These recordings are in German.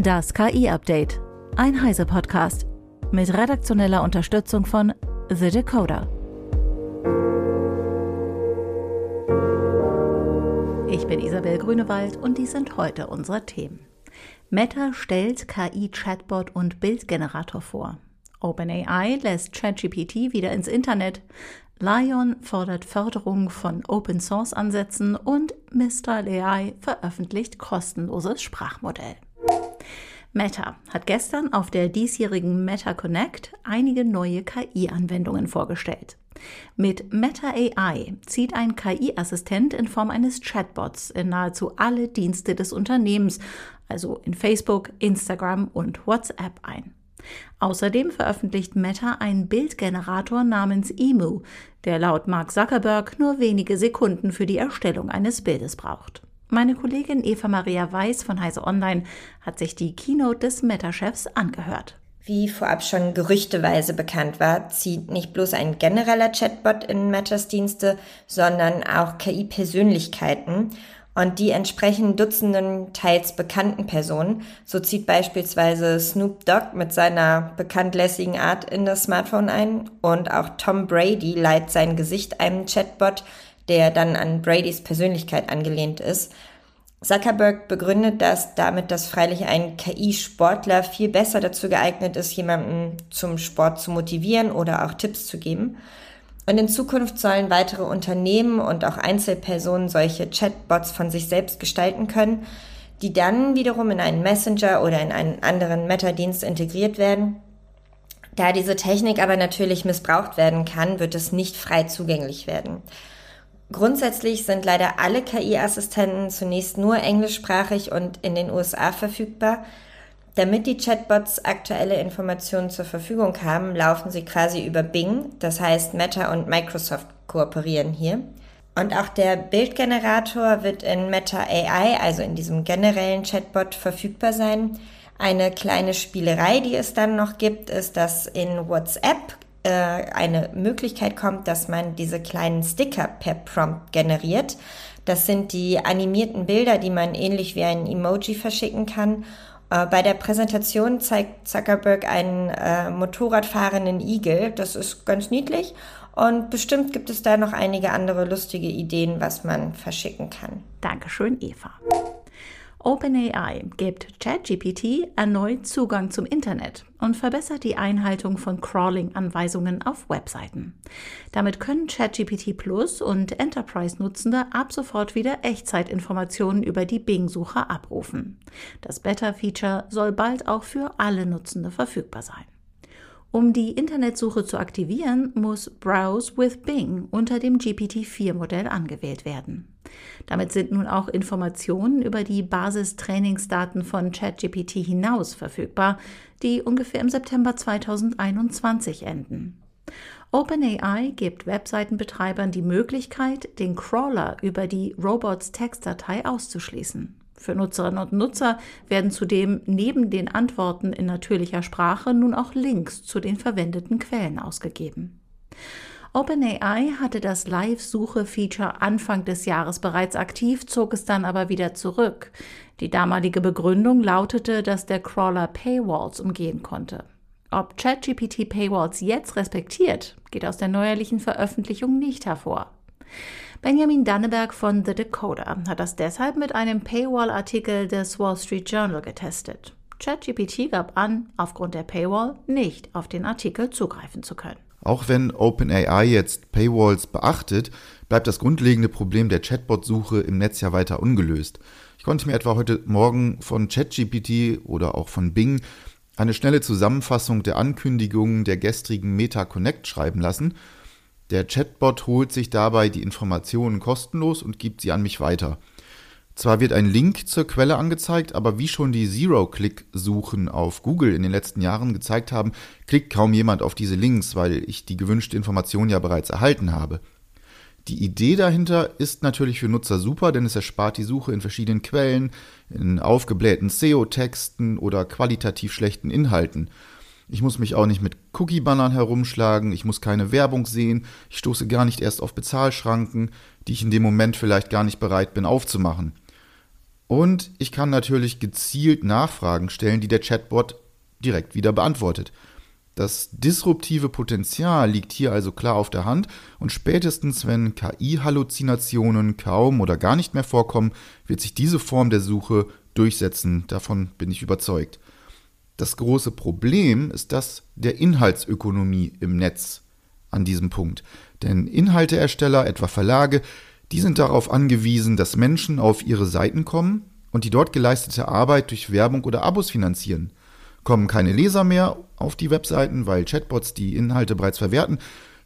Das KI-Update. Ein Heise-Podcast. Mit redaktioneller Unterstützung von The Decoder. Ich bin Isabel Grünewald und dies sind heute unsere Themen. Meta stellt KI-Chatbot und Bildgenerator vor. OpenAI lässt ChatGPT wieder ins Internet. Lion fordert Förderung von Open Source Ansätzen und Mistral AI veröffentlicht kostenloses Sprachmodell. Meta hat gestern auf der diesjährigen Meta Connect einige neue KI-Anwendungen vorgestellt. Mit Meta AI zieht ein KI-Assistent in Form eines Chatbots in nahezu alle Dienste des Unternehmens, also in Facebook, Instagram und WhatsApp ein. Außerdem veröffentlicht Meta einen Bildgenerator namens Emu, der laut Mark Zuckerberg nur wenige Sekunden für die Erstellung eines Bildes braucht. Meine Kollegin Eva Maria Weiß von Heise Online hat sich die Keynote des Meta-Chefs angehört. Wie vorab schon gerüchteweise bekannt war, zieht nicht bloß ein genereller Chatbot in Metas Dienste, sondern auch KI-Persönlichkeiten und die entsprechen Dutzenden teils bekannten Personen. So zieht beispielsweise Snoop Dogg mit seiner bekanntlässigen Art in das Smartphone ein und auch Tom Brady leiht sein Gesicht einem Chatbot, der dann an Bradys Persönlichkeit angelehnt ist. Zuckerberg begründet das damit, dass freilich ein KI-Sportler viel besser dazu geeignet ist, jemanden zum Sport zu motivieren oder auch Tipps zu geben. Und in Zukunft sollen weitere Unternehmen und auch Einzelpersonen solche Chatbots von sich selbst gestalten können, die dann wiederum in einen Messenger oder in einen anderen Meta-Dienst integriert werden. Da diese Technik aber natürlich missbraucht werden kann, wird es nicht frei zugänglich werden. Grundsätzlich sind leider alle KI-Assistenten zunächst nur englischsprachig und in den USA verfügbar. Damit die Chatbots aktuelle Informationen zur Verfügung haben, laufen sie quasi über Bing. Das heißt, Meta und Microsoft kooperieren hier. Und auch der Bildgenerator wird in Meta AI, also in diesem generellen Chatbot, verfügbar sein. Eine kleine Spielerei, die es dann noch gibt, ist, dass in WhatsApp äh, eine Möglichkeit kommt, dass man diese kleinen Sticker per Prompt generiert. Das sind die animierten Bilder, die man ähnlich wie ein Emoji verschicken kann. Äh, bei der Präsentation zeigt Zuckerberg einen äh, Motorradfahrenden Igel. Das ist ganz niedlich. Und bestimmt gibt es da noch einige andere lustige Ideen, was man verschicken kann. Dankeschön, Eva. OpenAI gibt ChatGPT erneut Zugang zum Internet und verbessert die Einhaltung von Crawling-Anweisungen auf Webseiten. Damit können ChatGPT Plus und Enterprise-Nutzende ab sofort wieder Echtzeitinformationen über die Bing-Suche abrufen. Das Beta-Feature soll bald auch für alle Nutzende verfügbar sein. Um die Internetsuche zu aktivieren, muss Browse with Bing unter dem GPT-4-Modell angewählt werden. Damit sind nun auch Informationen über die Basistrainingsdaten von ChatGPT hinaus verfügbar, die ungefähr im September 2021 enden. OpenAI gibt Webseitenbetreibern die Möglichkeit, den Crawler über die Robots-Textdatei auszuschließen. Für Nutzerinnen und Nutzer werden zudem neben den Antworten in natürlicher Sprache nun auch Links zu den verwendeten Quellen ausgegeben. OpenAI hatte das Live-Suche-Feature Anfang des Jahres bereits aktiv, zog es dann aber wieder zurück. Die damalige Begründung lautete, dass der Crawler Paywalls umgehen konnte. Ob ChatGPT Paywalls jetzt respektiert, geht aus der neuerlichen Veröffentlichung nicht hervor. Benjamin Danneberg von The Decoder hat das deshalb mit einem Paywall-Artikel des Wall Street Journal getestet. ChatGPT gab an, aufgrund der Paywall nicht auf den Artikel zugreifen zu können. Auch wenn OpenAI jetzt Paywalls beachtet, bleibt das grundlegende Problem der Chatbot-Suche im Netz ja weiter ungelöst. Ich konnte mir etwa heute Morgen von ChatGPT oder auch von Bing eine schnelle Zusammenfassung der Ankündigungen der gestrigen Meta Connect schreiben lassen der Chatbot holt sich dabei die Informationen kostenlos und gibt sie an mich weiter. Zwar wird ein Link zur Quelle angezeigt, aber wie schon die Zero-Click-Suchen auf Google in den letzten Jahren gezeigt haben, klickt kaum jemand auf diese Links, weil ich die gewünschte Information ja bereits erhalten habe. Die Idee dahinter ist natürlich für Nutzer super, denn es erspart die Suche in verschiedenen Quellen, in aufgeblähten SEO-Texten oder qualitativ schlechten Inhalten. Ich muss mich auch nicht mit Cookie-Bannern herumschlagen, ich muss keine Werbung sehen, ich stoße gar nicht erst auf Bezahlschranken, die ich in dem Moment vielleicht gar nicht bereit bin aufzumachen. Und ich kann natürlich gezielt Nachfragen stellen, die der Chatbot direkt wieder beantwortet. Das disruptive Potenzial liegt hier also klar auf der Hand und spätestens wenn KI-Halluzinationen kaum oder gar nicht mehr vorkommen, wird sich diese Form der Suche durchsetzen, davon bin ich überzeugt. Das große Problem ist das der Inhaltsökonomie im Netz an diesem Punkt. Denn Inhalteersteller, etwa Verlage, die sind darauf angewiesen, dass Menschen auf ihre Seiten kommen und die dort geleistete Arbeit durch Werbung oder Abos finanzieren. Kommen keine Leser mehr auf die Webseiten, weil Chatbots die Inhalte bereits verwerten,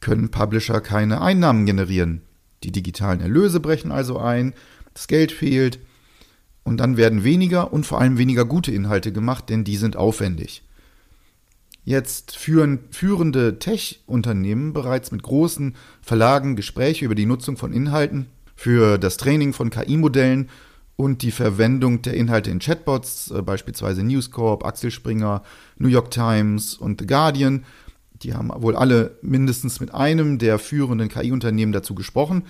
können Publisher keine Einnahmen generieren. Die digitalen Erlöse brechen also ein, das Geld fehlt und dann werden weniger und vor allem weniger gute Inhalte gemacht, denn die sind aufwendig. Jetzt führen führende Tech-Unternehmen bereits mit großen Verlagen Gespräche über die Nutzung von Inhalten für das Training von KI-Modellen und die Verwendung der Inhalte in Chatbots, äh, beispielsweise News Corp, Axel Springer, New York Times und The Guardian. Die haben wohl alle mindestens mit einem der führenden KI-Unternehmen dazu gesprochen.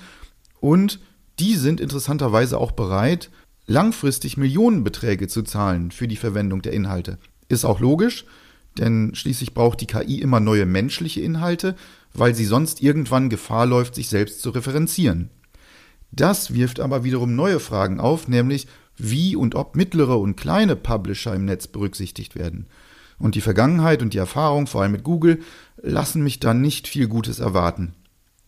Und die sind interessanterweise auch bereit, langfristig Millionenbeträge zu zahlen für die Verwendung der Inhalte. Ist auch logisch, denn schließlich braucht die KI immer neue menschliche Inhalte, weil sie sonst irgendwann Gefahr läuft, sich selbst zu referenzieren. Das wirft aber wiederum neue Fragen auf, nämlich wie und ob mittlere und kleine Publisher im Netz berücksichtigt werden. Und die Vergangenheit und die Erfahrung, vor allem mit Google, lassen mich da nicht viel Gutes erwarten.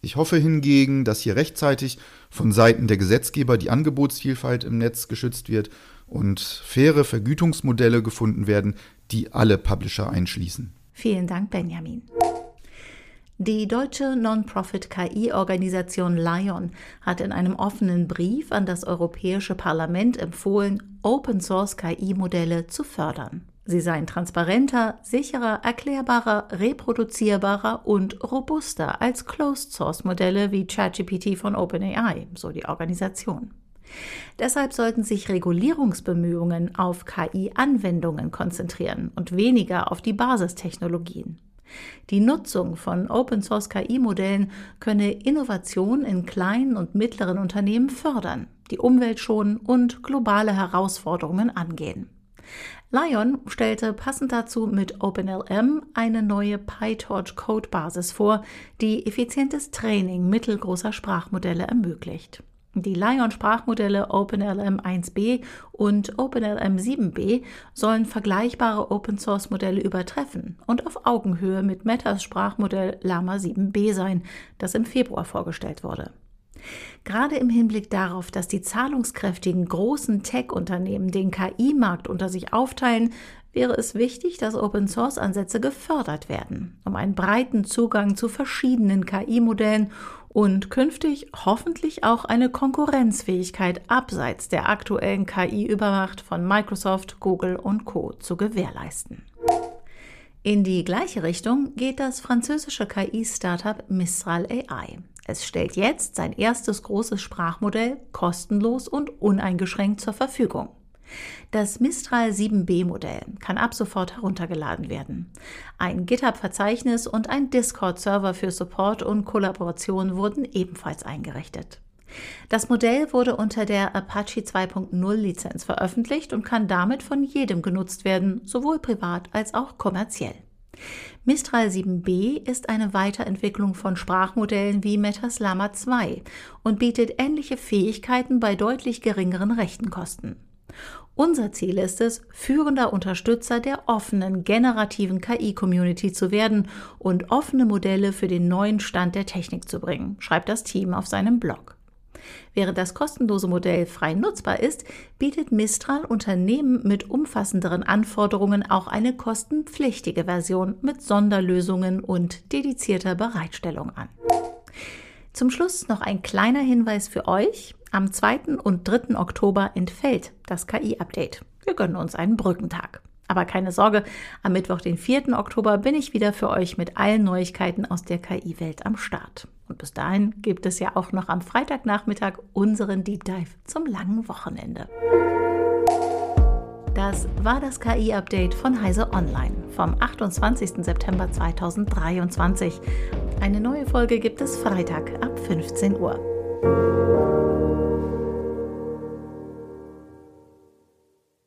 Ich hoffe hingegen, dass hier rechtzeitig von Seiten der Gesetzgeber die Angebotsvielfalt im Netz geschützt wird und faire Vergütungsmodelle gefunden werden, die alle Publisher einschließen. Vielen Dank, Benjamin. Die deutsche Non-Profit-KI-Organisation Lion hat in einem offenen Brief an das Europäische Parlament empfohlen, Open-Source-KI-Modelle zu fördern. Sie seien transparenter, sicherer, erklärbarer, reproduzierbarer und robuster als Closed-Source-Modelle wie ChatGPT von OpenAI, so die Organisation. Deshalb sollten sich Regulierungsbemühungen auf KI-Anwendungen konzentrieren und weniger auf die Basistechnologien. Die Nutzung von Open-Source-KI-Modellen könne Innovation in kleinen und mittleren Unternehmen fördern, die Umwelt schonen und globale Herausforderungen angehen. Lion stellte passend dazu mit OpenLM eine neue PyTorch-Codebasis vor, die effizientes Training mittelgroßer Sprachmodelle ermöglicht. Die Lion-Sprachmodelle OpenLM 1b und OpenLM 7b sollen vergleichbare Open-Source-Modelle übertreffen und auf Augenhöhe mit Metas Sprachmodell Lama 7b sein, das im Februar vorgestellt wurde. Gerade im Hinblick darauf, dass die zahlungskräftigen großen Tech-Unternehmen den KI-Markt unter sich aufteilen, wäre es wichtig, dass Open-Source-Ansätze gefördert werden, um einen breiten Zugang zu verschiedenen KI-Modellen und künftig hoffentlich auch eine Konkurrenzfähigkeit abseits der aktuellen KI-Übermacht von Microsoft, Google und Co zu gewährleisten. In die gleiche Richtung geht das französische KI-Startup Mistral AI. Es stellt jetzt sein erstes großes Sprachmodell kostenlos und uneingeschränkt zur Verfügung. Das Mistral 7b Modell kann ab sofort heruntergeladen werden. Ein GitHub-Verzeichnis und ein Discord-Server für Support und Kollaboration wurden ebenfalls eingerichtet. Das Modell wurde unter der Apache 2.0 Lizenz veröffentlicht und kann damit von jedem genutzt werden, sowohl privat als auch kommerziell. Mistral 7b ist eine Weiterentwicklung von Sprachmodellen wie Metas Llama 2 und bietet ähnliche Fähigkeiten bei deutlich geringeren Rechenkosten. Unser Ziel ist es, führender Unterstützer der offenen generativen KI-Community zu werden und offene Modelle für den neuen Stand der Technik zu bringen, schreibt das Team auf seinem Blog. Während das kostenlose Modell frei nutzbar ist, bietet Mistral Unternehmen mit umfassenderen Anforderungen auch eine kostenpflichtige Version mit Sonderlösungen und dedizierter Bereitstellung an. Zum Schluss noch ein kleiner Hinweis für euch. Am 2. und 3. Oktober entfällt das KI-Update. Wir gönnen uns einen Brückentag. Aber keine Sorge, am Mittwoch, den 4. Oktober, bin ich wieder für euch mit allen Neuigkeiten aus der KI-Welt am Start. Und bis dahin gibt es ja auch noch am Freitagnachmittag unseren Deep Dive zum langen Wochenende. Das war das KI-Update von Heise Online vom 28. September 2023. Eine neue Folge gibt es Freitag ab 15 Uhr.